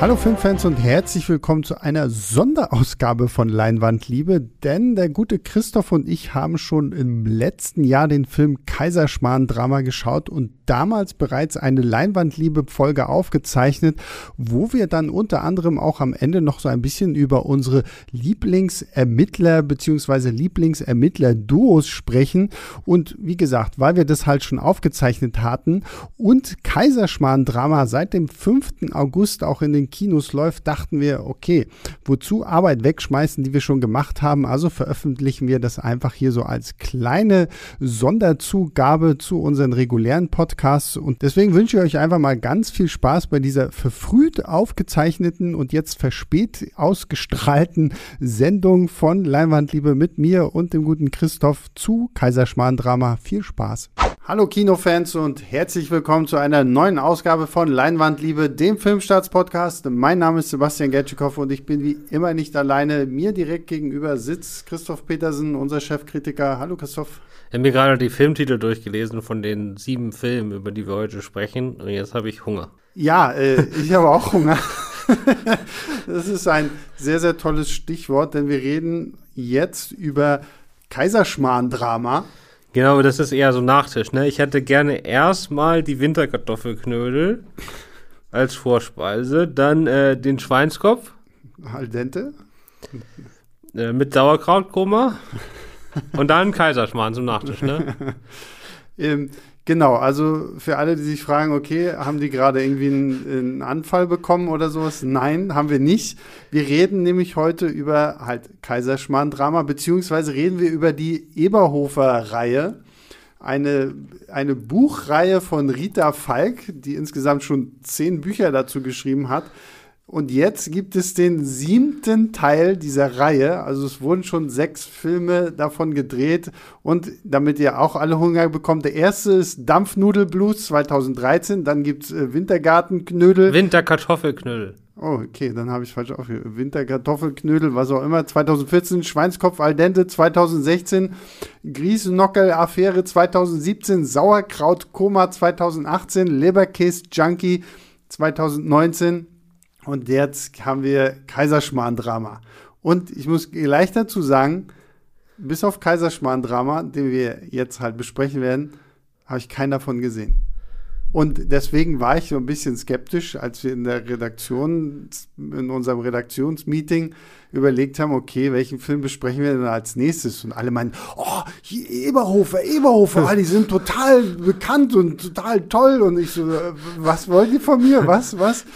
Hallo Filmfans und herzlich willkommen zu einer Sonderausgabe von Leinwandliebe, denn der gute Christoph und ich haben schon im letzten Jahr den Film Kaiserschmarrn Drama geschaut und damals bereits eine Leinwandliebe-Folge aufgezeichnet, wo wir dann unter anderem auch am Ende noch so ein bisschen über unsere Lieblingsermittler bzw. Lieblingsermittler-Duos sprechen. Und wie gesagt, weil wir das halt schon aufgezeichnet hatten und Kaiserschmarrn-Drama seit dem 5. August auch in den Kinos läuft, dachten wir, okay, wozu Arbeit wegschmeißen, die wir schon gemacht haben? Also veröffentlichen wir das einfach hier so als kleine Sonderzugabe zu unseren regulären Podcasts Podcasts. Und deswegen wünsche ich euch einfach mal ganz viel Spaß bei dieser verfrüht aufgezeichneten und jetzt verspät ausgestrahlten Sendung von Leinwandliebe mit mir und dem guten Christoph zu Kaiserschmarrn-Drama. Viel Spaß. Hallo Kinofans und herzlich willkommen zu einer neuen Ausgabe von Leinwandliebe, dem Filmstarts-Podcast. Mein Name ist Sebastian Gertschikow und ich bin wie immer nicht alleine. Mir direkt gegenüber sitzt Christoph Petersen, unser Chefkritiker. Hallo Christoph. Ich habe mir gerade die Filmtitel durchgelesen von den sieben Filmen, über die wir heute sprechen. Und jetzt habe ich Hunger. Ja, äh, ich habe auch Hunger. das ist ein sehr, sehr tolles Stichwort, denn wir reden jetzt über Kaiserschmarrn-Drama. Genau, das ist eher so Nachtisch. Ne? Ich hätte gerne erstmal die Winterkartoffelknödel als Vorspeise, dann äh, den Schweinskopf. Al dente. Äh, mit Sauerkrautkoma. Und dann Kaiserschmarrn zum Nachtisch, ne? ähm, genau, also für alle, die sich fragen, okay, haben die gerade irgendwie einen, einen, Anfall bekommen oder sowas? Nein, haben wir nicht. Wir reden nämlich heute über halt Kaiserschmarrn-Drama, beziehungsweise reden wir über die Eberhofer-Reihe. Eine, eine Buchreihe von Rita Falk, die insgesamt schon zehn Bücher dazu geschrieben hat und jetzt gibt es den siebten Teil dieser Reihe. Also es wurden schon sechs Filme davon gedreht. Und damit ihr auch alle Hunger bekommt, der erste ist Dampfnudelblues 2013. Dann gibt es äh, Wintergartenknödel. Winterkartoffelknödel. Oh, okay, dann habe ich falsch aufgehört. Winterkartoffelknödel, was auch immer. 2014 Schweinskopf al dente. 2016 Griesnockel-Affäre. 2017 Sauerkrautkoma. 2018 Leberkäse Junkie. 2019 und jetzt haben wir Kaiserschmarrn-Drama. Und ich muss gleich dazu sagen, bis auf Kaiserschmarrn-Drama, den wir jetzt halt besprechen werden, habe ich keinen davon gesehen. Und deswegen war ich so ein bisschen skeptisch, als wir in der Redaktion, in unserem Redaktionsmeeting überlegt haben, okay, welchen Film besprechen wir denn als nächstes? Und alle meinen, oh, Eberhofer, Eberhofer, ah, die sind total bekannt und total toll. Und ich so, was wollt ihr von mir? Was, was?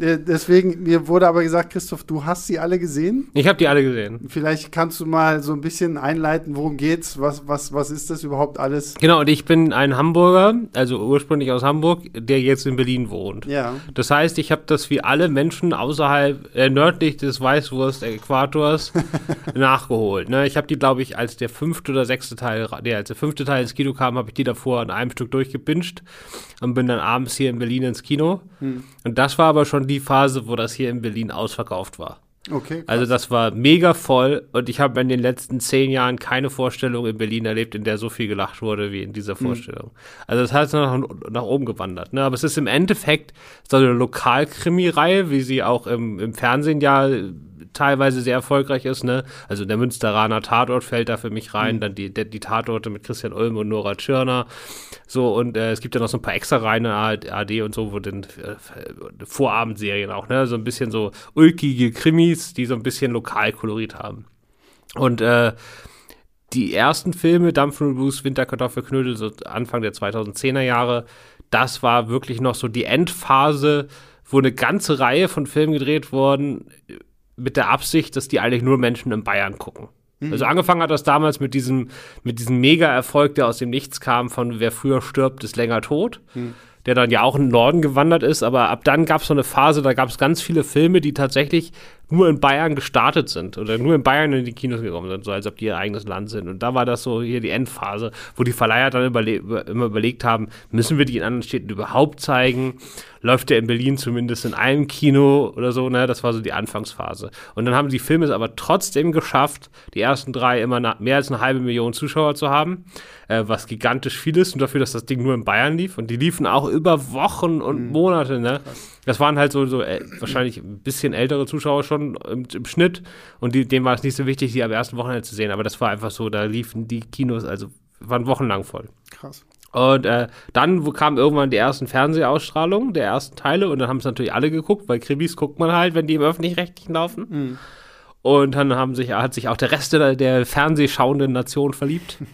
Äh, deswegen, mir wurde aber gesagt, Christoph, du hast sie alle gesehen? Ich habe die alle gesehen. Vielleicht kannst du mal so ein bisschen einleiten, worum geht's? Was, was, was ist das überhaupt alles? Genau, und ich bin ein Hamburger, also ursprünglich aus Hamburg, der jetzt in Berlin wohnt. Ja. Das heißt, ich habe das wie alle Menschen außerhalb, äh, nördlich des Weißwurst-Äquators nachgeholt. Ne? Ich habe die, glaube ich, als der fünfte oder sechste Teil, nee, als der fünfte Teil ins Kino kam, habe ich die davor in einem Stück durchgebinscht und bin dann abends hier in Berlin ins Kino. Hm. Und das war aber schon schon die Phase, wo das hier in Berlin ausverkauft war. Okay. Krass. Also das war mega voll und ich habe in den letzten zehn Jahren keine Vorstellung in Berlin erlebt, in der so viel gelacht wurde wie in dieser hm. Vorstellung. Mhm. Also das hat nach, nach oben gewandert. Ne? Aber es ist im Endeffekt so eine Lokalkrimi-Reihe, wie sie auch im, im Fernsehen ja teilweise sehr erfolgreich ist, ne? Also der Münsteraner Tatort fällt da für mich rein, mhm. dann die, die, die, Tatorte mit Christian Ulm und Nora Tschirner. So, und äh, es gibt ja noch so ein paar extra reine AD und so, wo dann äh, Vorabendserien auch, ne? So ein bisschen so ulkige Krimis, die so ein bisschen Lokalkolorit haben. Und äh, die ersten Filme, Dampfen Blues, Winterkartoffelknödel, so Anfang der 2010er Jahre, das war wirklich noch so die Endphase, wo eine ganze Reihe von Filmen gedreht wurden, mit der Absicht, dass die eigentlich nur Menschen in Bayern gucken. Mhm. Also angefangen hat das damals mit diesem, mit diesem Mega-Erfolg, der aus dem Nichts kam, von wer früher stirbt, ist länger tot. Mhm. Der dann ja auch in den Norden gewandert ist, aber ab dann gab es so eine Phase, da gab es ganz viele Filme, die tatsächlich nur in Bayern gestartet sind oder nur in Bayern in die Kinos gekommen sind, so als ob die ihr eigenes Land sind. Und da war das so hier die Endphase, wo die Verleiher dann überle immer überlegt haben, müssen wir die in anderen Städten überhaupt zeigen? Läuft der in Berlin zumindest in einem Kino oder so, ne? Das war so die Anfangsphase. Und dann haben die Filme es aber trotzdem geschafft, die ersten drei immer mehr als eine halbe Million Zuschauer zu haben, äh, was gigantisch viel ist und dafür, dass das Ding nur in Bayern lief. Und die liefen auch über Wochen und mhm. Monate, ne? Das waren halt so, so äh, wahrscheinlich ein bisschen ältere Zuschauer schon im, im Schnitt und die, denen war es nicht so wichtig, die am ersten Wochenende zu sehen. Aber das war einfach so, da liefen die Kinos, also waren wochenlang voll. Krass. Und äh, dann kamen irgendwann die ersten Fernsehausstrahlungen der ersten Teile und dann haben es natürlich alle geguckt, weil Krimis guckt man halt, wenn die im Öffentlich-Rechtlichen laufen. Mhm. Und dann haben sich, hat sich auch der Rest der, der fernsehschauenden Nation verliebt.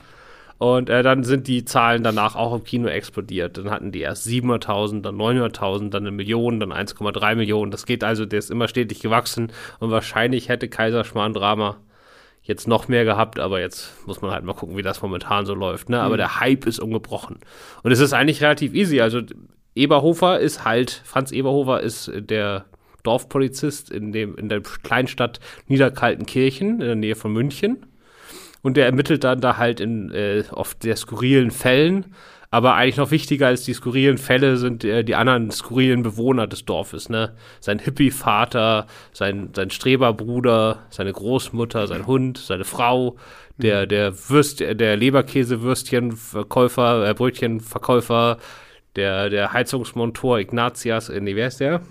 Und äh, dann sind die Zahlen danach auch im Kino explodiert. Dann hatten die erst 700.000, dann 900.000, dann eine Million, dann 1,3 Millionen. Das geht also, der ist immer stetig gewachsen. Und wahrscheinlich hätte Kaiserschmarrn Drama jetzt noch mehr gehabt, aber jetzt muss man halt mal gucken, wie das momentan so läuft. Ne? Aber mhm. der Hype ist ungebrochen. Und es ist eigentlich relativ easy. Also Eberhofer ist halt, Franz Eberhofer ist der Dorfpolizist in, dem, in der Kleinstadt Niederkaltenkirchen in der Nähe von München. Und der ermittelt dann da halt in äh, oft sehr skurrilen Fällen. Aber eigentlich noch wichtiger als die skurrilen Fälle sind äh, die anderen skurrilen Bewohner des Dorfes, ne? Sein Hippie-Vater, sein, sein Streberbruder, seine Großmutter, sein Hund, seine Frau, der, mhm. der Würst, der Leberkäse-Würstchenverkäufer, äh, Brötchenverkäufer, der, der Heizungsmontor Ignatias, äh, nee, wer ist der?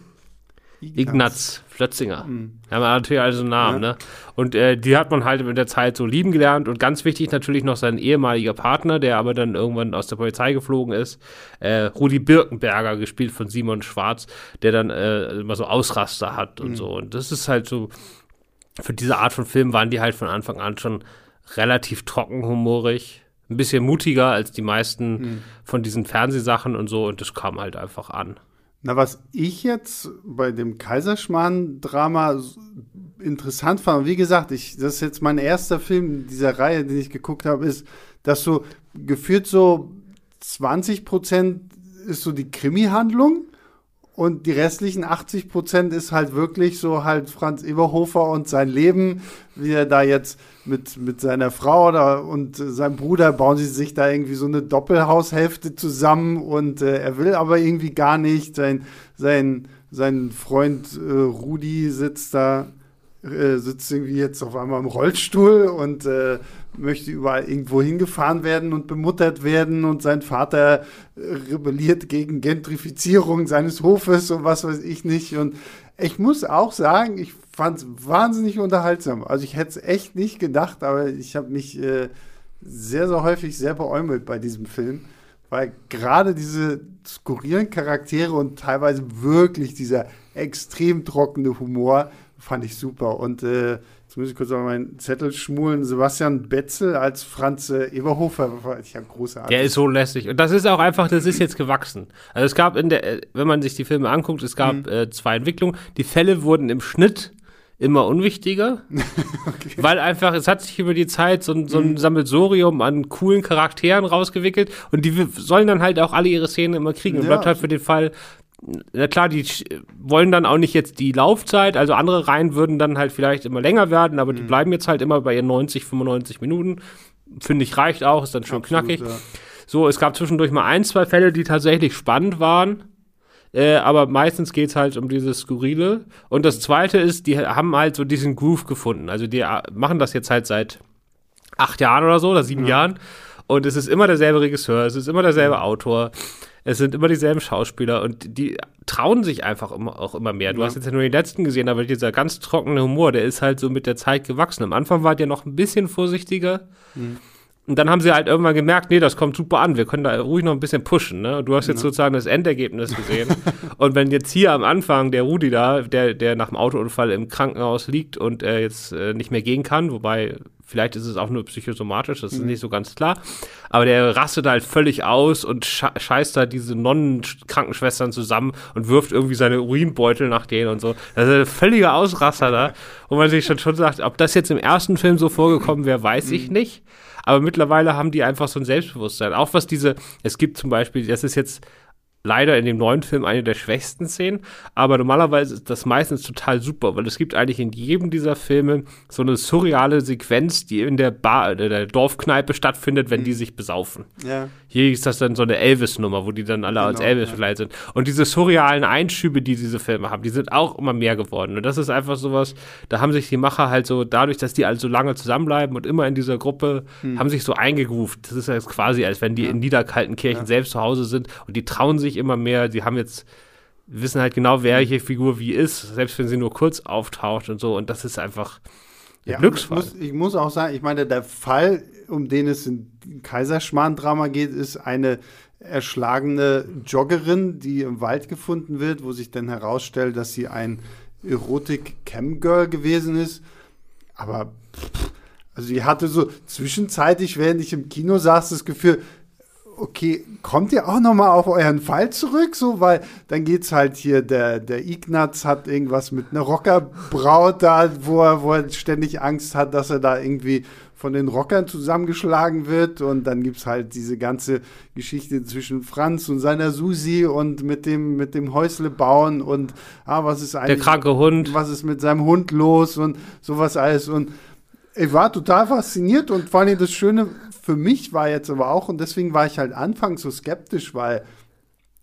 Ignaz, Ignaz Flötzinger. Mhm. Haben wir natürlich also einen Namen, ja. ne? Und äh, die hat man halt mit der Zeit so lieben gelernt und ganz wichtig natürlich noch sein ehemaliger Partner, der aber dann irgendwann aus der Polizei geflogen ist, äh, Rudi Birkenberger, gespielt von Simon Schwarz, der dann äh, immer so Ausraster hat und mhm. so. Und das ist halt so, für diese Art von Film waren die halt von Anfang an schon relativ trockenhumorig ein bisschen mutiger als die meisten mhm. von diesen Fernsehsachen und so und das kam halt einfach an. Na, was ich jetzt bei dem Kaiserschmarrn-Drama interessant fand, wie gesagt, ich, das ist jetzt mein erster Film dieser Reihe, den ich geguckt habe, ist, dass so geführt so 20 Prozent ist so die Krimi-Handlung und die restlichen 80 Prozent ist halt wirklich so halt Franz Eberhofer und sein Leben, wie er da jetzt mit, mit seiner Frau da und seinem Bruder bauen sie sich da irgendwie so eine Doppelhaushälfte zusammen und äh, er will aber irgendwie gar nicht. Sein, sein, sein Freund äh, Rudi sitzt da äh, sitzt irgendwie jetzt auf einmal im Rollstuhl und äh, möchte überall irgendwo hingefahren werden und bemuttert werden und sein Vater rebelliert gegen Gentrifizierung seines Hofes und was weiß ich nicht. Und ich muss auch sagen, ich fand es wahnsinnig unterhaltsam. Also ich hätte es echt nicht gedacht, aber ich habe mich äh, sehr, sehr häufig sehr beäumelt bei diesem Film, weil gerade diese skurrilen Charaktere und teilweise wirklich dieser extrem trockene Humor fand ich super. Und äh, jetzt muss ich kurz auf meinen Zettel schmulen. Sebastian Betzel als Franz äh, Eberhofer war ja großartig. Der ist so lässig. Und das ist auch einfach, das ist jetzt gewachsen. Also es gab in der, äh, wenn man sich die Filme anguckt, es gab mhm. äh, zwei Entwicklungen. Die Fälle wurden im Schnitt immer unwichtiger, okay. weil einfach, es hat sich über die Zeit so, ein, so ein mhm. Sammelsorium an coolen Charakteren rausgewickelt und die sollen dann halt auch alle ihre Szenen immer kriegen. Und ja. bleibt halt für den Fall na klar, die wollen dann auch nicht jetzt die Laufzeit, also andere Reihen würden dann halt vielleicht immer länger werden, aber die mhm. bleiben jetzt halt immer bei ihren 90, 95 Minuten. Finde ich, reicht auch, ist dann schon Absolut, knackig. Ja. So, es gab zwischendurch mal ein, zwei Fälle, die tatsächlich spannend waren. Äh, aber meistens geht es halt um dieses Skurrile. Und das zweite ist, die haben halt so diesen Groove gefunden. Also die äh, machen das jetzt halt seit acht Jahren oder so, oder sieben ja. Jahren. Und es ist immer derselbe Regisseur, es ist immer derselbe Autor. Es sind immer dieselben Schauspieler und die trauen sich einfach immer, auch immer mehr. Du ja. hast jetzt ja nur den letzten gesehen, aber dieser ganz trockene Humor, der ist halt so mit der Zeit gewachsen. Am Anfang war der noch ein bisschen vorsichtiger. Mhm. Und dann haben sie halt irgendwann gemerkt, nee, das kommt super an, wir können da ruhig noch ein bisschen pushen. Ne? Du hast jetzt ja. sozusagen das Endergebnis gesehen. und wenn jetzt hier am Anfang der Rudi da, der, der nach dem Autounfall im Krankenhaus liegt und äh, jetzt äh, nicht mehr gehen kann, wobei Vielleicht ist es auch nur psychosomatisch, das ist mhm. nicht so ganz klar. Aber der rastet halt völlig aus und scheißt da diese Nonnen-Krankenschwestern zusammen und wirft irgendwie seine Urinbeutel nach denen und so. Das ist ein völliger Ausraster da. wo man sich schon, schon sagt, ob das jetzt im ersten Film so vorgekommen wäre, weiß ich mhm. nicht. Aber mittlerweile haben die einfach so ein Selbstbewusstsein. Auch was diese, es gibt zum Beispiel, das ist jetzt leider in dem neuen Film eine der schwächsten Szenen, aber normalerweise ist das meistens total super, weil es gibt eigentlich in jedem dieser Filme so eine surreale Sequenz, die in der Bar, äh, der Dorfkneipe stattfindet, wenn mhm. die sich besaufen. Ja. Hier ist das dann so eine Elvis-Nummer, wo die dann alle genau, als Elvis ja. verleiht sind. Und diese surrealen Einschübe, die diese Filme haben, die sind auch immer mehr geworden. Und das ist einfach sowas, da haben sich die Macher halt so, dadurch, dass die halt so lange zusammenbleiben und immer in dieser Gruppe, hm. haben sich so eingegroovt. Das ist jetzt quasi, als wenn die ja. in Niederkaltenkirchen ja. selbst zu Hause sind und die trauen sich immer mehr. Die haben jetzt wissen halt genau, welche Figur wie ist, selbst wenn sie nur kurz auftaucht und so. Und das ist einfach ein ja, Glücksfall. Ich muss, ich muss, auch sagen, ich meine, der Fall, um den es in Kaiserschmarrn-Drama geht, ist eine erschlagene Joggerin, die im Wald gefunden wird, wo sich dann herausstellt, dass sie ein Erotik-Cam-Girl gewesen ist. Aber also ich hatte so zwischenzeitlich, während ich im Kino saß, das Gefühl, okay, kommt ihr auch noch mal auf euren Fall zurück? So, weil dann geht's halt hier, der, der Ignaz hat irgendwas mit einer Rockerbraut da, wo er, wo er ständig Angst hat, dass er da irgendwie von den Rockern zusammengeschlagen wird. Und dann gibt's halt diese ganze Geschichte zwischen Franz und seiner Susi und mit dem, mit dem Häusle bauen und ah, was ist eigentlich. Der kranke Hund. Was ist mit seinem Hund los und sowas alles. Und ich war total fasziniert und vor allem das Schöne für mich war jetzt aber auch, und deswegen war ich halt anfangs so skeptisch, weil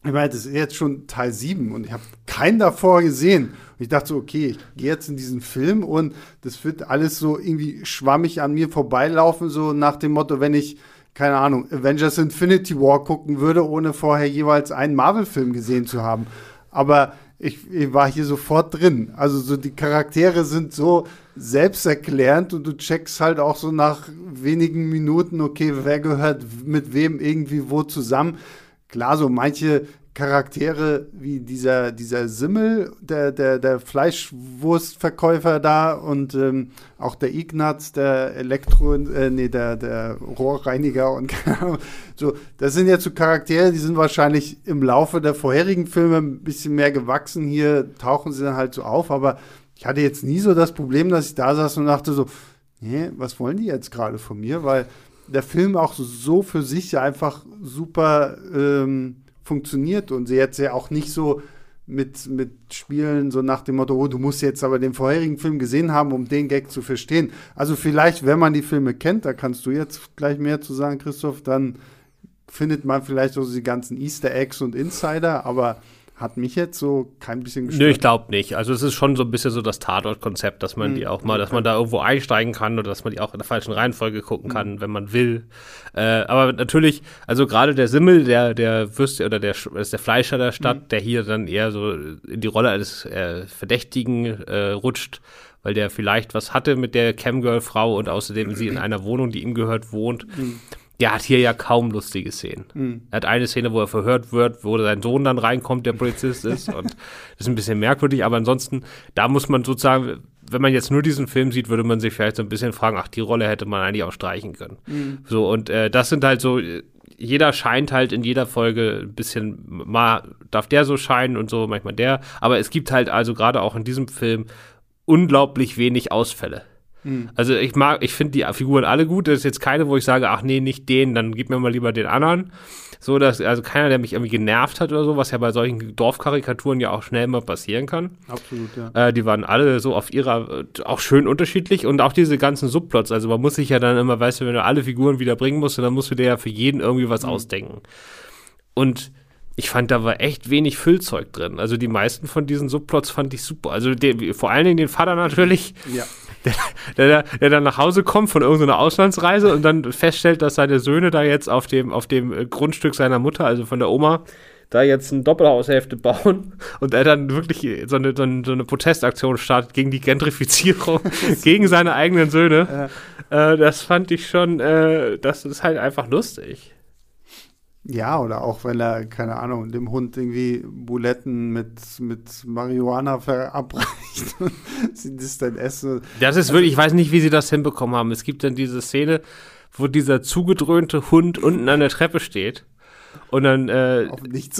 ich meine, das ist jetzt schon Teil 7 und ich habe keinen davor gesehen. Und ich dachte so, okay, ich gehe jetzt in diesen Film und das wird alles so irgendwie schwammig an mir vorbeilaufen, so nach dem Motto, wenn ich, keine Ahnung, Avengers Infinity War gucken würde, ohne vorher jeweils einen Marvel-Film gesehen zu haben. Aber ich, ich, war hier sofort drin. Also so die Charaktere sind so selbsterklärend und du checkst halt auch so nach wenigen Minuten, okay, wer gehört mit wem irgendwie wo zusammen. Klar, so manche Charaktere wie dieser, dieser Simmel, der, der, der Fleischwurstverkäufer da und ähm, auch der Ignaz, der Elektro, äh, nee, der, der Rohrreiniger und so, das sind jetzt so Charaktere, die sind wahrscheinlich im Laufe der vorherigen Filme ein bisschen mehr gewachsen. Hier tauchen sie dann halt so auf, aber ich hatte jetzt nie so das Problem, dass ich da saß und dachte so, nee, was wollen die jetzt gerade von mir? Weil der Film auch so für sich einfach super ähm, funktioniert und sie jetzt ja auch nicht so mit, mit Spielen so nach dem Motto, oh, du musst jetzt aber den vorherigen Film gesehen haben, um den Gag zu verstehen. Also vielleicht, wenn man die Filme kennt, da kannst du jetzt gleich mehr zu sagen, Christoph, dann findet man vielleicht auch die ganzen Easter Eggs und Insider, aber hat mich jetzt so kein bisschen gestört. Nö, ich glaube nicht. Also es ist schon so ein bisschen so das Tatort-Konzept, dass man mhm. die auch mal, dass man da irgendwo einsteigen kann oder dass man die auch in der falschen Reihenfolge gucken kann, mhm. wenn man will. Äh, aber natürlich, also gerade der Simmel, der der Würste oder der ist der Fleischer der Stadt, mhm. der hier dann eher so in die Rolle eines äh, Verdächtigen äh, rutscht, weil der vielleicht was hatte mit der Camgirl-Frau und außerdem sie in einer Wohnung, die ihm gehört, wohnt. Der hat hier ja kaum lustige Szenen. Mhm. Er hat eine Szene, wo er verhört wird, wo sein Sohn dann reinkommt, der Polizist ist. und das ist ein bisschen merkwürdig, aber ansonsten, da muss man sozusagen, wenn man jetzt nur diesen Film sieht, würde man sich vielleicht so ein bisschen fragen, ach, die Rolle hätte man eigentlich auch streichen können. Mhm. So, und äh, das sind halt so, jeder scheint halt in jeder Folge ein bisschen, mal darf der so scheinen und so, manchmal der. Aber es gibt halt also gerade auch in diesem Film unglaublich wenig Ausfälle. Mhm. Also ich mag, ich finde die Figuren alle gut. Das ist jetzt keine, wo ich sage, ach nee, nicht den, dann gib mir mal lieber den anderen. So, dass, also keiner, der mich irgendwie genervt hat oder so, was ja bei solchen Dorfkarikaturen ja auch schnell mal passieren kann. Absolut, ja. Äh, die waren alle so auf ihrer, äh, auch schön unterschiedlich und auch diese ganzen Subplots. Also man muss sich ja dann immer, weißt du, wenn du alle Figuren wieder bringen musst, dann musst du dir ja für jeden irgendwie was mhm. ausdenken. Und ich fand, da war echt wenig Füllzeug drin. Also die meisten von diesen Subplots fand ich super. Also den, vor allen Dingen den Vater natürlich. Ja der, der, der dann nach Hause kommt von irgendeiner Auslandsreise und dann feststellt, dass seine Söhne da jetzt auf dem, auf dem Grundstück seiner Mutter, also von der Oma, da jetzt eine Doppelhaushälfte bauen und er dann wirklich so eine, so eine, so eine Protestaktion startet gegen die Gentrifizierung, gegen seine eigenen Söhne. Ja. Äh, das fand ich schon, äh, das ist halt einfach lustig. Ja, oder auch wenn er, keine Ahnung, dem Hund irgendwie Buletten mit, mit Marihuana verabreicht und sie das dann essen. Das ist wirklich, ich weiß nicht, wie sie das hinbekommen haben. Es gibt dann diese Szene, wo dieser zugedröhnte Hund unten an der Treppe steht Und dann äh,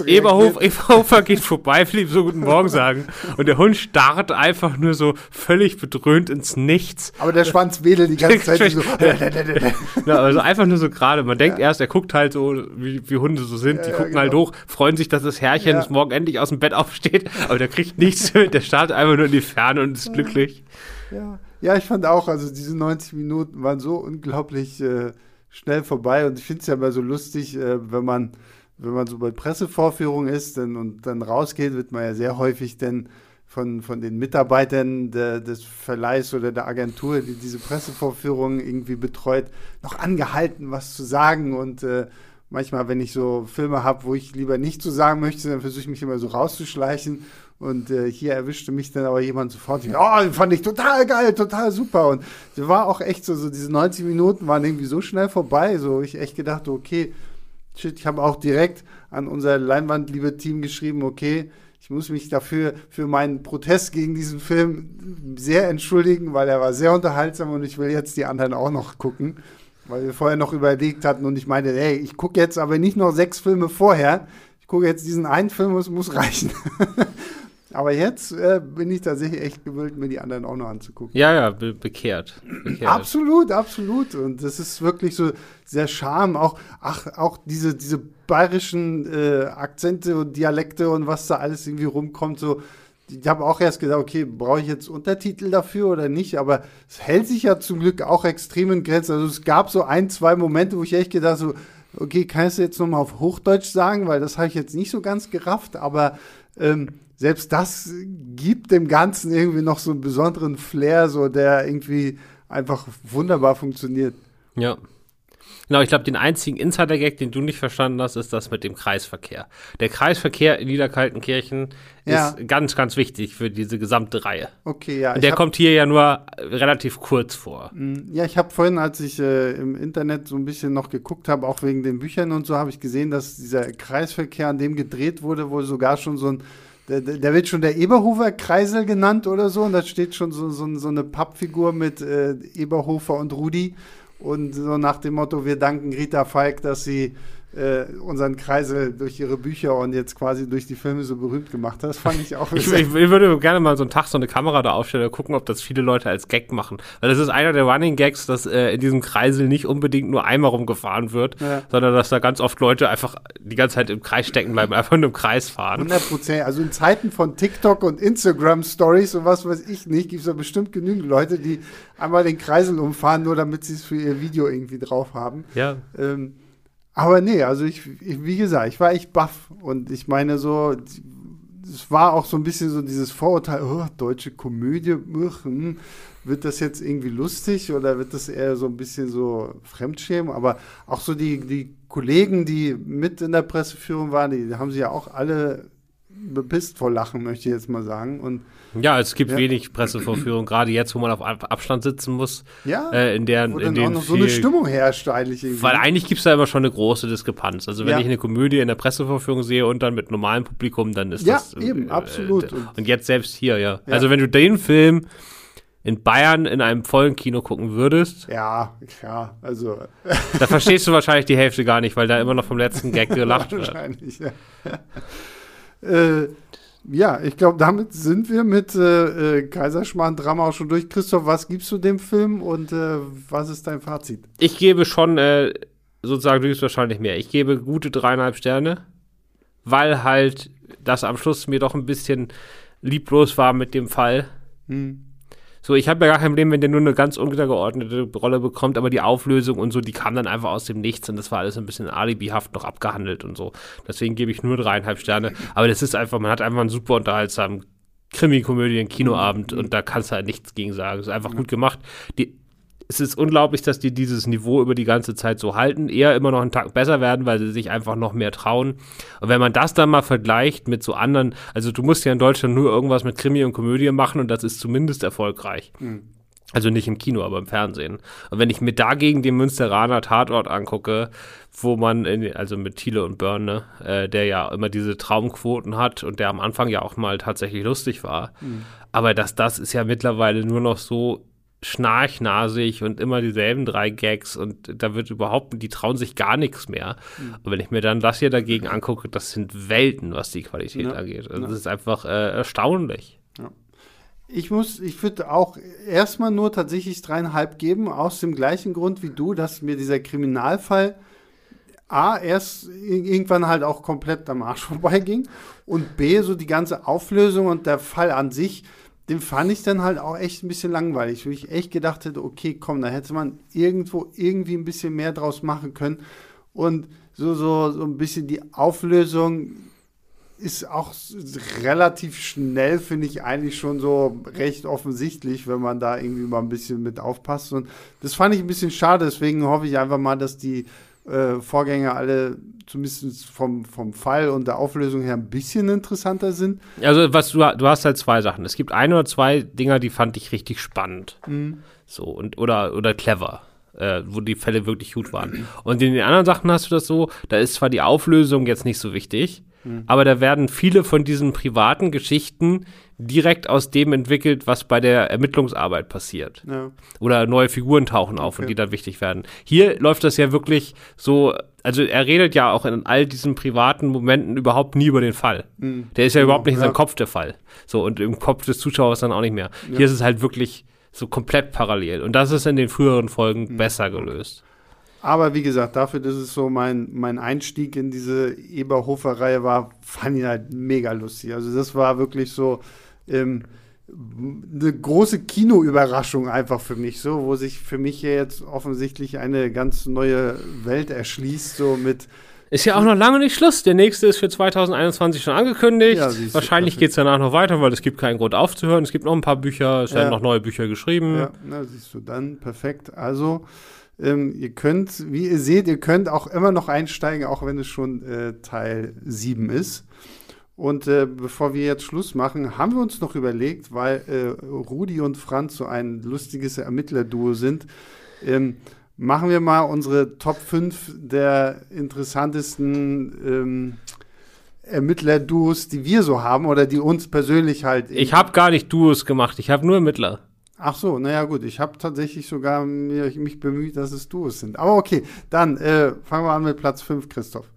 Eberhof. Eberhofer geht vorbei, will ihm so guten Morgen sagen. Und der Hund starrt einfach nur so völlig bedröhnt ins Nichts. Aber der Schwanz wedelt die ganze Zeit so. Ja, also einfach nur so gerade. Man denkt erst, er guckt halt so, wie, wie Hunde so sind. Die Ja, gucken genau. halt hoch, freuen sich, dass das Herrchen Ja. das morgen endlich aus dem Bett aufsteht. Aber der kriegt nichts mit. Der starrt einfach nur in die Ferne und ist glücklich. Ja. ja, ich fand auch, also diese 90 Minuten waren so unglaublich äh, schnell vorbei und ich finde es ja immer so lustig, äh, wenn man wenn man so bei Pressevorführungen ist dann, und dann rausgeht, wird man ja sehr häufig dann von, von den Mitarbeitern der, des Verleihs oder der Agentur, die diese Pressevorführungen irgendwie betreut, noch angehalten, was zu sagen und äh, manchmal, wenn ich so Filme habe, wo ich lieber nicht zu sagen möchte, dann versuche ich mich immer so rauszuschleichen. Und äh, hier erwischte mich dann aber jemand sofort, oh, den fand ich total geil, total super. Und war auch echt so, so diese 90 Minuten waren irgendwie so schnell vorbei, so ich echt gedacht, okay, shit, ich habe auch direkt an unser Leinwandliebe-Team geschrieben, okay, ich muss mich dafür für meinen Protest gegen diesen Film sehr entschuldigen, weil er war sehr unterhaltsam und ich will jetzt die anderen auch noch gucken, weil wir vorher noch überlegt hatten und ich meinte, ey, ich gucke jetzt aber nicht noch sechs Filme vorher, ich gucke jetzt diesen einen Film, es muss reichen. aber jetzt äh, bin ich tatsächlich echt gewillt, mir die anderen auch noch anzugucken. Ja, ja, be bekehrt. bekehrt. Absolut, absolut. Und das ist wirklich so sehr Charme. Auch, ach, auch diese, diese bayerischen äh, Akzente und Dialekte und was da alles irgendwie rumkommt. So, ich habe auch erst gedacht, okay, brauche ich jetzt Untertitel dafür oder nicht? Aber es hält sich ja zum Glück auch extrem in Grenzen. Also es gab so ein, zwei Momente, wo ich echt gedacht so, okay, kannst du jetzt nochmal auf Hochdeutsch sagen, weil das habe ich jetzt nicht so ganz gerafft, aber ähm, selbst das gibt dem Ganzen irgendwie noch so einen besonderen Flair, so der irgendwie einfach wunderbar funktioniert. Ja. Genau, ich glaube, den einzigen Insider-Gag, den du nicht verstanden hast, ist das mit dem Kreisverkehr. Der Kreisverkehr in Niederkaltenkirchen Ja. ist ganz, ganz wichtig für diese gesamte Reihe. Okay, ja. Und der hab- kommt hier ja nur relativ kurz vor. Ja, ich habe vorhin, als ich äh, im Internet so ein bisschen noch geguckt habe, auch wegen den Büchern und so, habe ich gesehen, dass dieser Kreisverkehr, an dem gedreht wurde, wohl sogar schon so ein, der, der wird schon der Eberhofer Kreisel genannt oder so, und da steht schon so, so, so eine Pappfigur mit äh, Eberhofer und Rudi und so nach dem Motto, wir danken Rita Falk, dass sie äh, unseren Kreisel durch ihre Bücher und jetzt quasi durch die Filme so berühmt gemacht hat. Das fand ich auch ich, ich würde gerne mal so einen Tag so eine Kamera da aufstellen und gucken, ob das viele Leute als Gag machen. Weil das ist einer der Running Gags, dass äh, in diesem Kreisel nicht unbedingt nur einmal rumgefahren wird, Ja. sondern dass da ganz oft Leute einfach die ganze Zeit im Kreis stecken bleiben, einfach nur im Kreis fahren. 100 Prozent. Also in Zeiten von TikTok und Instagram Stories und was weiß ich nicht, gibt es da bestimmt genügend Leute, die einmal den Kreisel umfahren, nur damit sie es für ihr Video irgendwie drauf haben. Ja. Ähm, aber nee, also ich, ich, wie gesagt, ich war echt baff und ich meine so, es war auch so ein bisschen so dieses Vorurteil, oh, deutsche Komödie, hm, wird das jetzt irgendwie lustig oder wird das eher so ein bisschen so Fremdschämen? Aber auch so die, die Kollegen, die mit in der Presseführung waren, die haben sich ja auch alle bepisst vor Lachen, möchte ich jetzt mal sagen. Und Ja, es gibt Ja. wenig Pressevorführungen, gerade jetzt, wo man auf Ab- Abstand sitzen muss, ja, äh, in der wo in dann auch noch so eine viel- Stimmung herrscht eigentlich irgendwie. Weil eigentlich gibt es da immer schon eine große Diskrepanz. Also wenn Ja. ich eine Komödie in der Pressevorführung sehe und dann mit normalem Publikum, dann ist Ja, das. äh, eben, absolut. Äh, und jetzt selbst hier, ja. Ja. Also wenn du den Film in Bayern in einem vollen Kino gucken würdest, ja, ja, also da verstehst du wahrscheinlich die Hälfte gar nicht, weil da immer noch vom letzten Gag gelacht wird. Wahrscheinlich, ja. Äh, ja, ich glaube, damit sind wir mit äh, äh, Kaiserschmarrn-Drama auch schon durch. Christoph, was gibst du dem Film und äh, was ist dein Fazit? Ich gebe schon, äh, sozusagen, du gibst wahrscheinlich mehr. Ich gebe gute dreieinhalb Sterne, weil halt das am Schluss mir doch ein bisschen lieblos war mit dem Fall. Hm. So, ich habe ja gar kein Problem, wenn der nur eine ganz untergeordnete Rolle bekommt, aber die Auflösung und so, die kam dann einfach aus dem Nichts und das war alles ein bisschen alibihaft noch abgehandelt und so. Deswegen gebe ich nur dreieinhalb Sterne. Aber das ist einfach, man hat einfach einen super unterhaltsamen Krimi-Komödien, Kinoabend und da kannst du halt nichts gegen sagen. Es ist einfach gut gemacht. Die, es ist unglaublich, dass die dieses Niveau über die ganze Zeit so halten, eher immer noch einen Tag besser werden, weil sie sich einfach noch mehr trauen. Und wenn man das dann mal vergleicht mit so anderen, also du musst ja in Deutschland nur irgendwas mit Krimi und Komödie machen und das ist zumindest erfolgreich. Also nicht im Kino, aber im Fernsehen. Und wenn ich mir dagegen den Münsteraner Tatort angucke, wo man, in, also mit Thiele und Börne, äh, der ja immer diese Traumquoten hat und der am Anfang ja auch mal tatsächlich lustig war, aber dass das ist ja mittlerweile nur noch so schnarchnasig und immer dieselben drei Gags und da wird überhaupt, die trauen sich gar nichts mehr. Mhm. Und wenn ich mir dann das hier dagegen angucke, das sind Welten, was die Qualität ja. angeht. Also ja. Das ist einfach äh, erstaunlich. Ja. Ich muss, ich würde auch erstmal nur tatsächlich dreieinhalb geben, aus dem gleichen Grund wie du, dass mir dieser Kriminalfall A, erst irgendwann halt auch komplett am Arsch vorbeiging und B, so die ganze Auflösung und der Fall an sich, den fand ich dann halt auch echt ein bisschen langweilig, wo ich echt gedacht hätte, okay, komm, da hätte man irgendwo irgendwie ein bisschen mehr draus machen können und so, so, so ein bisschen die Auflösung ist auch relativ schnell, finde ich eigentlich schon so recht offensichtlich, wenn man da irgendwie mal ein bisschen mit aufpasst. Und das fand ich ein bisschen schade, deswegen hoffe ich einfach mal, dass die äh, Vorgänge alle zumindest vom, vom Fall und der Auflösung her ein bisschen interessanter sind. Also was du, du hast halt zwei Sachen. Es gibt ein oder zwei Dinger, die fand ich richtig spannend. Mhm. So, und oder, oder clever. Äh, wo die Fälle wirklich gut waren. Und in den anderen Sachen hast du das so, da ist zwar die Auflösung jetzt nicht so wichtig, Mhm. Aber da werden viele von diesen privaten Geschichten direkt aus dem entwickelt, was bei der Ermittlungsarbeit passiert. Ja. Oder neue Figuren tauchen auf okay. und die dann wichtig werden. Hier läuft das ja wirklich so, also er redet ja auch in all diesen privaten Momenten überhaupt nie über den Fall. Mhm. Der ist ja überhaupt nicht in seinem Kopf der Fall. So, und im Kopf des Zuschauers dann auch nicht mehr. Ja. Hier ist es halt wirklich so komplett parallel. Und das ist in den früheren Folgen mhm. besser gelöst. Aber wie gesagt, dafür, dass es so mein, mein Einstieg in diese Eberhofer-Reihe war, fand ich halt mega lustig. Also das war wirklich so ähm, eine große Kinoüberraschung einfach für mich, so, wo sich für mich hier jetzt offensichtlich eine ganz neue Welt erschließt, so mit ist ja auch noch lange nicht Schluss. Der nächste ist für 2021 schon angekündigt. Ja, Wahrscheinlich geht es danach noch weiter, weil es gibt keinen Grund aufzuhören. Es gibt noch ein paar Bücher, es werden noch neue Bücher geschrieben. Ja, na, siehst du dann, perfekt. Also, ähm, ihr könnt, wie ihr seht, ihr könnt auch immer noch einsteigen, auch wenn es schon äh, Teil 7 ist. Und äh, bevor wir jetzt Schluss machen, haben wir uns noch überlegt, weil äh, Rudi und Franz so ein lustiges Ermittlerduo sind, ähm, machen wir mal unsere Top 5 der interessantesten ähm, Ermittlerduos, die wir so haben oder die uns persönlich halt. Ich habe gar nicht Duos gemacht, ich habe nur Ermittler. Ach so, naja gut, ich habe tatsächlich sogar mich bemüht, dass es Duos sind. Aber okay, dann äh, fangen wir an mit Platz 5, Christoph.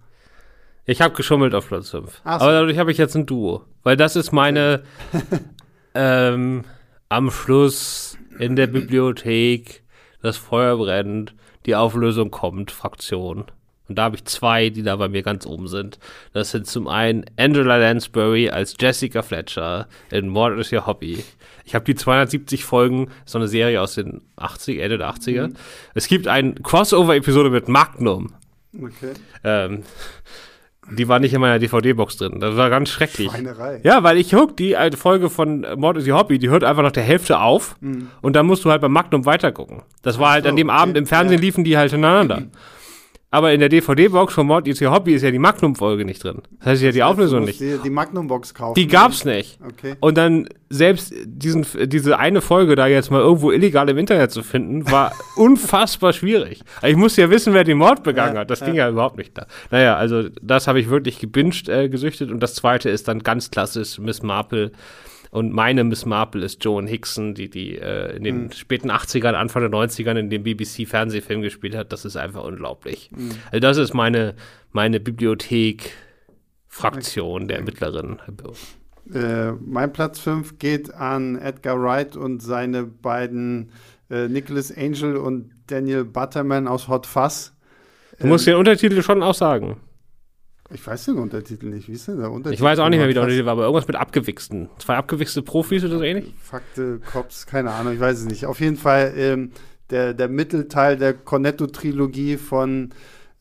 Ich habe geschummelt auf Platz 5. So. Aber dadurch habe ich jetzt ein Duo. Weil das ist meine ähm, am Schluss in der Bibliothek, das Feuer brennt, die Auflösung kommt, Fraktion. Und da habe ich zwei, die da bei mir ganz oben sind. Das sind zum einen Angela Lansbury als Jessica Fletcher in Mord is Your Hobby. Ich habe die 270 Folgen, so eine Serie aus den 80, Ende der 80er. Mhm. Es gibt eine Crossover-Episode mit Magnum. Okay. Ähm, die war nicht in meiner DVD-Box drin. Das war ganz schrecklich. Schweinerei. Ja, weil ich guck die alte Folge von Mord is Your Hobby, die hört einfach nach der Hälfte auf mhm. und dann musst du halt beim Magnum weitergucken. Das war halt so, an dem okay. Abend im Fernsehen ja. liefen die halt hintereinander. Aber in der DVD-Box von Mord Your Hobby ist ja die Magnum-Folge nicht drin. Das heißt ja die Auflösung nicht. Die, die Magnum-Box kaufen. Die gab's nicht. Okay. Und dann selbst diesen, diese eine Folge da jetzt mal irgendwo illegal im Internet zu finden, war unfassbar schwierig. Ich musste ja wissen, wer den Mord begangen ja, hat. Das ja. ging ja überhaupt nicht da. Naja, also das habe ich wirklich gebinged, äh, gesüchtet. Und das zweite ist dann ganz klassisch Miss Marple und meine Miss Marple ist Joan Hickson, die, die äh, in den mhm. späten 80ern, Anfang der 90ern in dem BBC-Fernsehfilm gespielt hat. Das ist einfach unglaublich. Mhm. Also das ist meine, meine Bibliothek-Fraktion okay. der Ermittlerin. Äh, mein Platz 5 geht an Edgar Wright und seine beiden äh, Nicholas Angel und Daniel Butterman aus Hot Fuzz. Du musst den Untertitel schon auch sagen. Ich weiß den Untertitel nicht. Wie ist denn der Untertitel? Ich weiß auch nicht mehr, wie der Untertitel war, aber irgendwas mit abgewichsten. Zwei abgewichste Profis oder so ähnlich? Fakte, Cops, keine Ahnung, ich weiß es nicht. Auf jeden Fall ähm, der, der Mittelteil der Cornetto-Trilogie von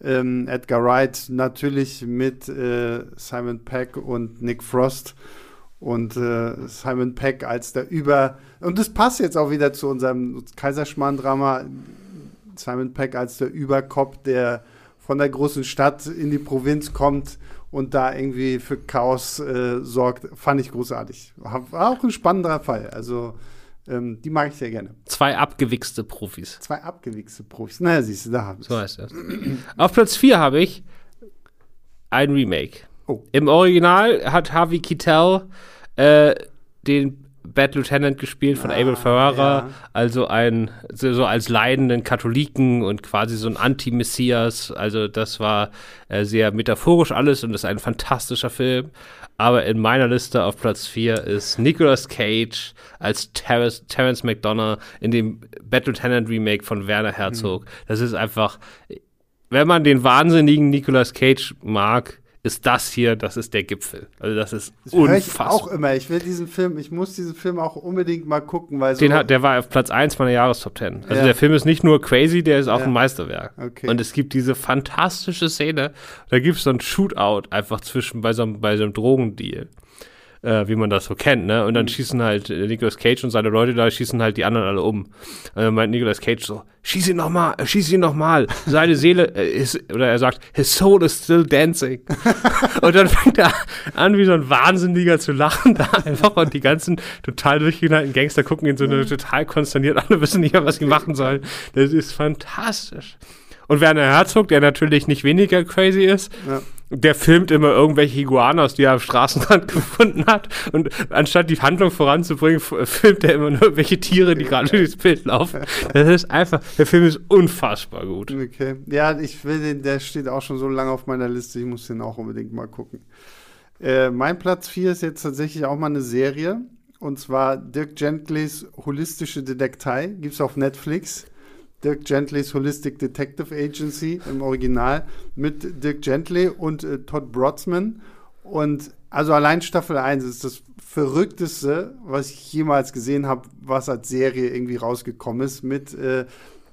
ähm, Edgar Wright, natürlich mit äh, Simon Peck und Nick Frost. Und äh, Simon Peck als der Über. Und das passt jetzt auch wieder zu unserem Kaiserschmarrn-Drama. Simon Peck als der Überkopf, der von der großen Stadt in die Provinz kommt und da irgendwie für Chaos äh, sorgt, fand ich großartig. War auch ein spannender Fall. Also ähm, die mag ich sehr gerne. Zwei abgewichste Profis. Zwei abgewichste Profis. Naja, siehst du, da habe ich So heißt das. Auf Platz 4 habe ich ein Remake. Oh. Im Original hat Harvey Keitel äh, den Bad Lieutenant gespielt von ah, Abel Ferrara, ja. also ein, so als leidenden Katholiken und quasi so ein Anti-Messias. Also das war äh, sehr metaphorisch alles und ist ein fantastischer Film. Aber in meiner Liste auf Platz 4 ist Nicolas Cage als Terrence, Terrence McDonough in dem Bad Lieutenant Remake von Werner Herzog. Mhm. Das ist einfach, wenn man den wahnsinnigen Nicolas Cage mag, ist das hier, das ist der Gipfel. Also das ist das unfassbar. Ich auch immer. Ich will diesen Film, ich muss diesen Film auch unbedingt mal gucken, weil so Den hat, der war auf Platz 1 meiner Jahrestop 10. Also ja. der Film ist nicht nur crazy, der ist auch ja. ein Meisterwerk. Okay. Und es gibt diese fantastische Szene, da gibt es so ein Shootout einfach zwischen bei so einem, bei so einem Drogendeal äh, wie man das so kennt, ne? Und dann mhm. schießen halt äh, Nicolas Cage und seine Leute da, schießen halt die anderen alle um. Und dann meint Nicolas Cage so, schieß ihn nochmal, äh, schieß ihn nochmal. Seine Seele äh, ist, oder er sagt, his soul is still dancing. und dann fängt er an, wie so ein Wahnsinniger zu lachen da einfach und die ganzen total durchgeknallten Gangster gucken ihn so eine, total konsterniert, alle wissen nicht mehr, was sie machen sollen. Das ist fantastisch. Und Werner Herzog, der natürlich nicht weniger crazy ist, ja der filmt immer irgendwelche Iguanas, die er am Straßenrand gefunden hat. Und anstatt die Handlung voranzubringen, filmt er immer nur irgendwelche Tiere, die gerade durchs Bild laufen. Das ist einfach, der Film ist unfassbar gut. Okay. Ja, ich will den, der steht auch schon so lange auf meiner Liste, ich muss den auch unbedingt mal gucken. Äh, mein Platz 4 ist jetzt tatsächlich auch mal eine Serie. Und zwar Dirk Gentlys Holistische Detektei. Gibt es auf Netflix. Dirk Gentlys Holistic Detective Agency im Original mit Dirk Gently und äh, Todd Brodsman. Und also allein Staffel 1 ist das verrückteste, was ich jemals gesehen habe, was als Serie irgendwie rausgekommen ist, mit äh,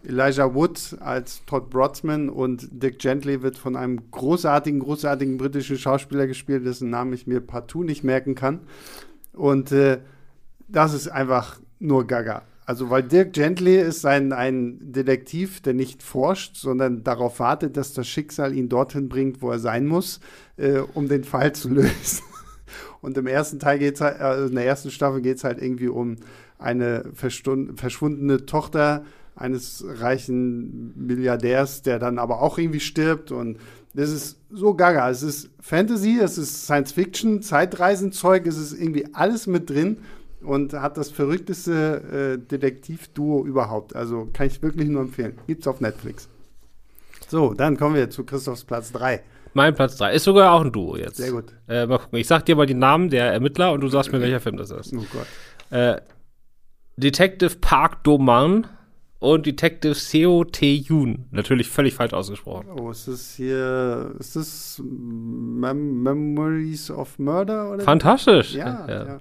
Elijah Wood als Todd Brodsman und Dick Gently wird von einem großartigen, großartigen britischen Schauspieler gespielt, dessen Namen ich mir partout nicht merken kann. Und äh, das ist einfach nur Gaga. Also, weil Dirk Gently ist ein, ein Detektiv, der nicht forscht, sondern darauf wartet, dass das Schicksal ihn dorthin bringt, wo er sein muss, äh, um den Fall zu lösen. Und im ersten Teil geht es halt, also in der ersten Staffel geht es halt irgendwie um eine verschwundene Tochter eines reichen Milliardärs, der dann aber auch irgendwie stirbt. Und das ist so gaga. Es ist Fantasy, es ist Science Fiction, Zeitreisenzeug, es ist irgendwie alles mit drin und hat das verrückteste äh, Detektivduo überhaupt. Also kann ich wirklich nur empfehlen. Gibt's auf Netflix. So, dann kommen wir zu Christophs Platz 3. Mein Platz 3 ist sogar auch ein Duo jetzt. Sehr gut. Äh, mal gucken. Ich sag dir mal die Namen der Ermittler und du sagst mir, welcher Film das ist. Oh Gott. Äh, Detective Park Doman und Detective Seo Tae-yoon. Natürlich völlig falsch ausgesprochen. Oh, ist das hier, ist das Mem Memories of Murder? Oder? Fantastisch. Ja, ja. ja.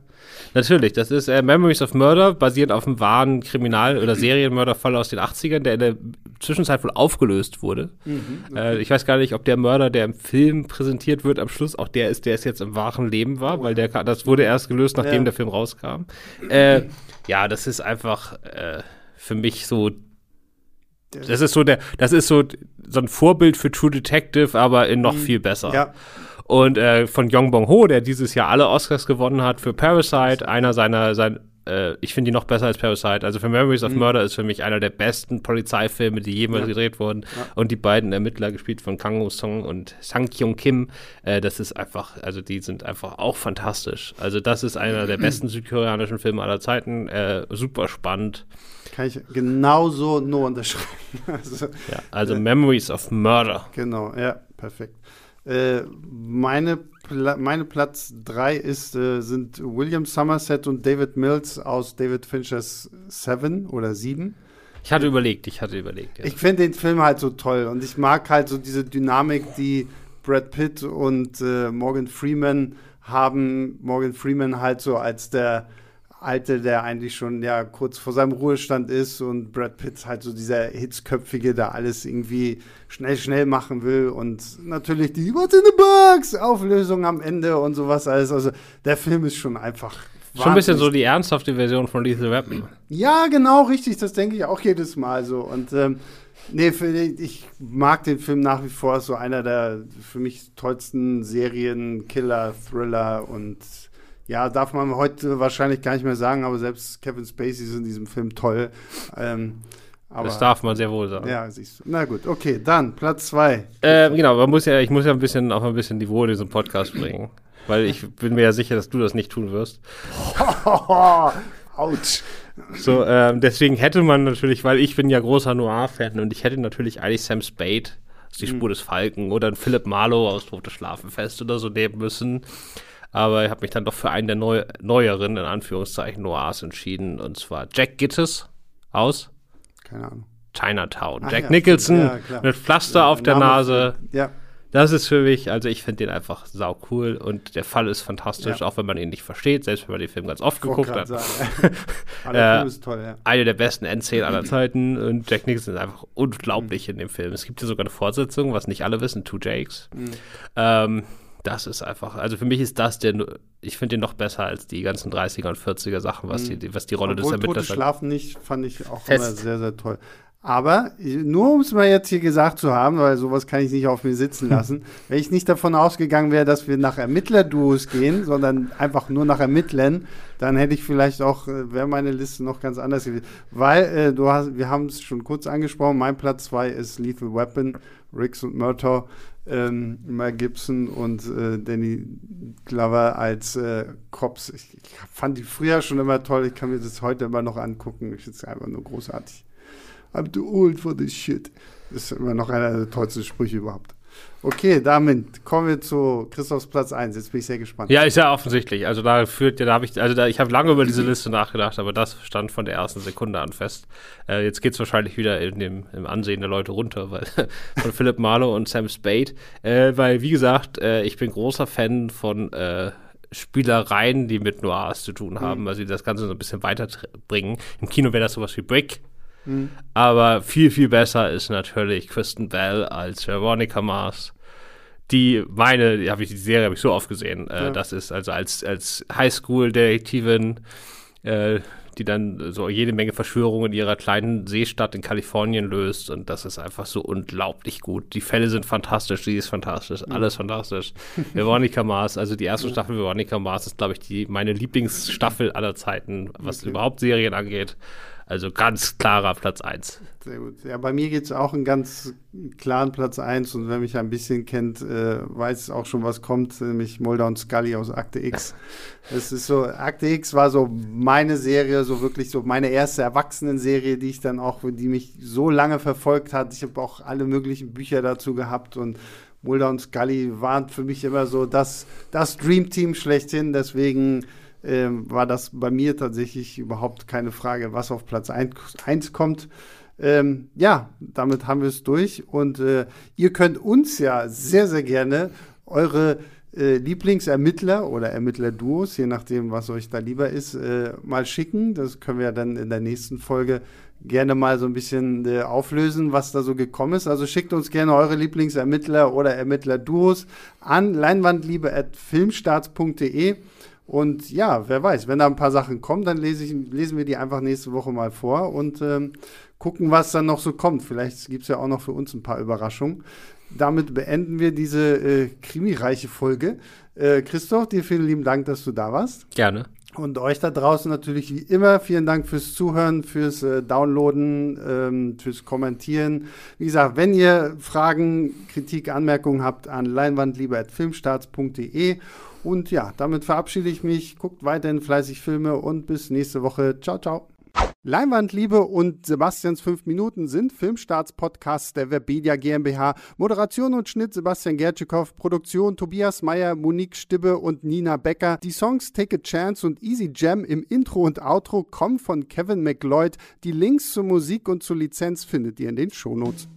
Natürlich, das ist äh, Memories of Murder, basierend auf einem wahren Kriminal- oder Serienmörderfall aus den 80ern, der in der Zwischenzeit wohl aufgelöst wurde. Mhm, okay. äh, ich weiß gar nicht, ob der Mörder, der im Film präsentiert wird, am Schluss auch der ist, der es jetzt im wahren Leben war, oh. weil der, das wurde erst gelöst, nachdem ja. der Film rauskam. Äh, ja, das ist einfach äh, für mich so das ist so der, das ist so, so ein Vorbild für True Detective, aber in noch mhm. viel besser. Ja. Und äh, von Yong Bong Ho, der dieses Jahr alle Oscars gewonnen hat für Parasite, einer seiner, sein, äh, ich finde die noch besser als Parasite. Also für Memories of mhm. Murder ist für mich einer der besten Polizeifilme, die jemals ja. gedreht wurden. Ja. Und die beiden Ermittler gespielt von Kang Ho Song und Sang Kyung Kim, äh, das ist einfach, also die sind einfach auch fantastisch. Also das ist einer der besten südkoreanischen Filme aller Zeiten, äh, super spannend. Kann ich genauso nur unterschreiben. also, ja, also äh, Memories of Murder. Genau, ja, perfekt. Äh, meine, Pla meine Platz 3 ist, äh, sind William Somerset und David Mills aus David Finchers Seven oder Sieben. Ich hatte überlegt, ich hatte überlegt. Ja. Ich finde den Film halt so toll und ich mag halt so diese Dynamik, die Brad Pitt und äh, Morgan Freeman haben. Morgan Freeman halt so als der Alte, der eigentlich schon ja kurz vor seinem Ruhestand ist und Brad Pitt halt so dieser Hitzköpfige, der alles irgendwie schnell, schnell machen will und natürlich die What's in the Box Auflösung am Ende und sowas alles. Also der Film ist schon einfach Schon ein bisschen so die ernsthafte Version von Lethal Weapon. Ja, genau, richtig. Das denke ich auch jedes Mal so. Und ähm, nee, für, ich mag den Film nach wie vor. So einer der für mich tollsten Serien, Killer, Thriller und ja, darf man heute wahrscheinlich gar nicht mehr sagen, aber selbst Kevin Spacey ist in diesem Film toll. Ähm, Aber, das darf man sehr wohl sagen. Ja, siehst du. Na gut, okay, dann Platz zwei. Äh, genau, man muss ja, ich muss ja ein bisschen auch ein bisschen Niveau in diesen Podcast bringen. Weil ich bin mir ja sicher, dass du das nicht tun wirst. Autsch. So, ähm, deswegen hätte man natürlich, weil ich bin ja großer Noir-Fan und ich hätte natürlich eigentlich Sam Spade, die Spur des Falken, oder ein Philip Marlowe aus Tote Schlafenfest oder so nehmen müssen. Aber ich habe mich dann doch für einen der Neu neueren, in Anführungszeichen, Noirs entschieden. Und zwar Jack Gittes aus Keine Ahnung. Chinatown. Ach Jack ja, Nicholson ja, mit Pflaster auf der Name- Nase. Ja, Das ist für mich, also ich finde den einfach sau cool und der Fall ist fantastisch, Ja. auch wenn man ihn nicht versteht, selbst wenn man den Film ganz oft ich geguckt hat. Aber der Äh, Film ist toll, ja. Eine der besten Endszenen aller Zeiten und Jack Nicholson ist einfach unglaublich in dem Film. Es gibt hier sogar eine Fortsetzung, was nicht alle wissen, Two Jakes. Mhm. Ähm, das ist einfach, also für mich ist das der, ich finde den noch besser als die ganzen 30er und 40er Sachen, was, die, was die Rolle des Mhm. Obwohl Tote Ermittlers angeht. schlafen nicht, fand ich auch Fest. immer sehr, sehr toll. Aber nur um es mal jetzt hier gesagt zu haben, weil sowas kann ich nicht auf mir sitzen lassen, wenn ich nicht davon ausgegangen wäre, dass wir nach Ermittlerduos gehen, sondern einfach nur nach Ermittlern, dann hätte ich vielleicht auch, äh, wäre meine Liste noch ganz anders gewesen. Weil äh, du hast, wir haben es schon kurz angesprochen, mein Platz 2 ist Lethal Weapon, Riggs und Murtaugh, ähm, Mel Gibson und äh, Danny Glover als äh, Cops. Ich, ich fand die früher schon immer toll, ich kann mir das heute immer noch angucken. Ich finde es einfach nur großartig. I'm too old for this shit. Das ist immer noch einer der tollsten Sprüche überhaupt. Okay, damit kommen wir zu Christophs Platz 1. Jetzt bin ich sehr gespannt. Ja, ist ja offensichtlich. Also da führt ja, da habe ich, also da, ich habe lange über diese Liste nachgedacht, aber das stand von der ersten Sekunde an fest. Äh, jetzt geht's wahrscheinlich wieder in dem, im Ansehen der Leute runter, weil von Philip Marlowe und Sam Spade. Äh, weil, wie gesagt, äh, ich bin großer Fan von äh, Spielereien, die mit Noirs zu tun haben, also die das Ganze so ein bisschen weiterbringen. Im Kino wäre das sowas wie Brick. Aber viel, viel besser ist natürlich Kristen Bell als Veronica Mars. Die meine, die, hab ich, die Serie habe ich so oft gesehen. Äh, Ja. Das ist also als, als Highschool-Detektivin, äh, die dann so jede Menge Verschwörungen in ihrer kleinen Seestadt in Kalifornien löst. Und das ist einfach so unglaublich gut. Die Fälle sind fantastisch, sie ist fantastisch, alles fantastisch. Veronica Mars, also die erste Staffel Veronica Mars ist, glaube ich, die meine Lieblingsstaffel aller Zeiten, was Okay. überhaupt Serien angeht. Also ganz klarer Platz 1. Sehr gut. Ja, bei mir geht es auch einen ganz klaren Platz 1 und wer mich ein bisschen kennt, äh, weiß auch schon, was kommt, nämlich Mulder und Scully aus Akte X. Es ist so, Akte X war so meine Serie, so wirklich so meine erste Erwachsenenserie, die ich dann auch, die mich so lange verfolgt hat. Ich habe auch alle möglichen Bücher dazu gehabt und Mulder und Scully waren für mich immer so das, das Dream Team schlechthin, deswegen ähm, war das bei mir tatsächlich überhaupt keine Frage, was auf Platz 1 kommt. Ähm, ja, damit haben wir es durch. Und äh, ihr könnt uns ja sehr, sehr gerne eure äh, Lieblingsermittler oder Ermittlerduos, je nachdem, was euch da lieber ist, äh, mal schicken. Das können wir dann in der nächsten Folge gerne mal so ein bisschen äh, auflösen, was da so gekommen ist. Also schickt uns gerne eure Lieblingsermittler oder Ermittlerduos an leinwandliebe.filmstarts.de. Und ja, wer weiß, wenn da ein paar Sachen kommen, dann lese ich, lesen wir die einfach nächste Woche mal vor und ähm, gucken, was dann noch so kommt. Vielleicht gibt es ja auch noch für uns ein paar Überraschungen. Damit beenden wir diese äh, krimireiche Folge. Äh, Christoph, dir vielen lieben Dank, dass du da warst. Gerne. Und euch da draußen natürlich wie immer vielen Dank fürs Zuhören, fürs äh, Downloaden, ähm, fürs Kommentieren. Wie gesagt, wenn ihr Fragen, Kritik, Anmerkungen habt, an leinwandliebe.filmstarts.de. Und ja, damit verabschiede ich mich. Guckt weiterhin fleißig Filme und bis nächste Woche. Ciao, ciao. Leinwandliebe und Sebastians 5 Minuten sind Filmstarts-Podcasts der Webedia GmbH. Moderation und Schnitt Sebastian Gertschikow, Produktion Tobias Meyer, Monique Stibbe und Nina Becker. Die Songs Take a Chance und Easy Jam im Intro und Outro kommen von Kevin McLeod. Die Links zur Musik und zur Lizenz findet ihr in den Shownotes.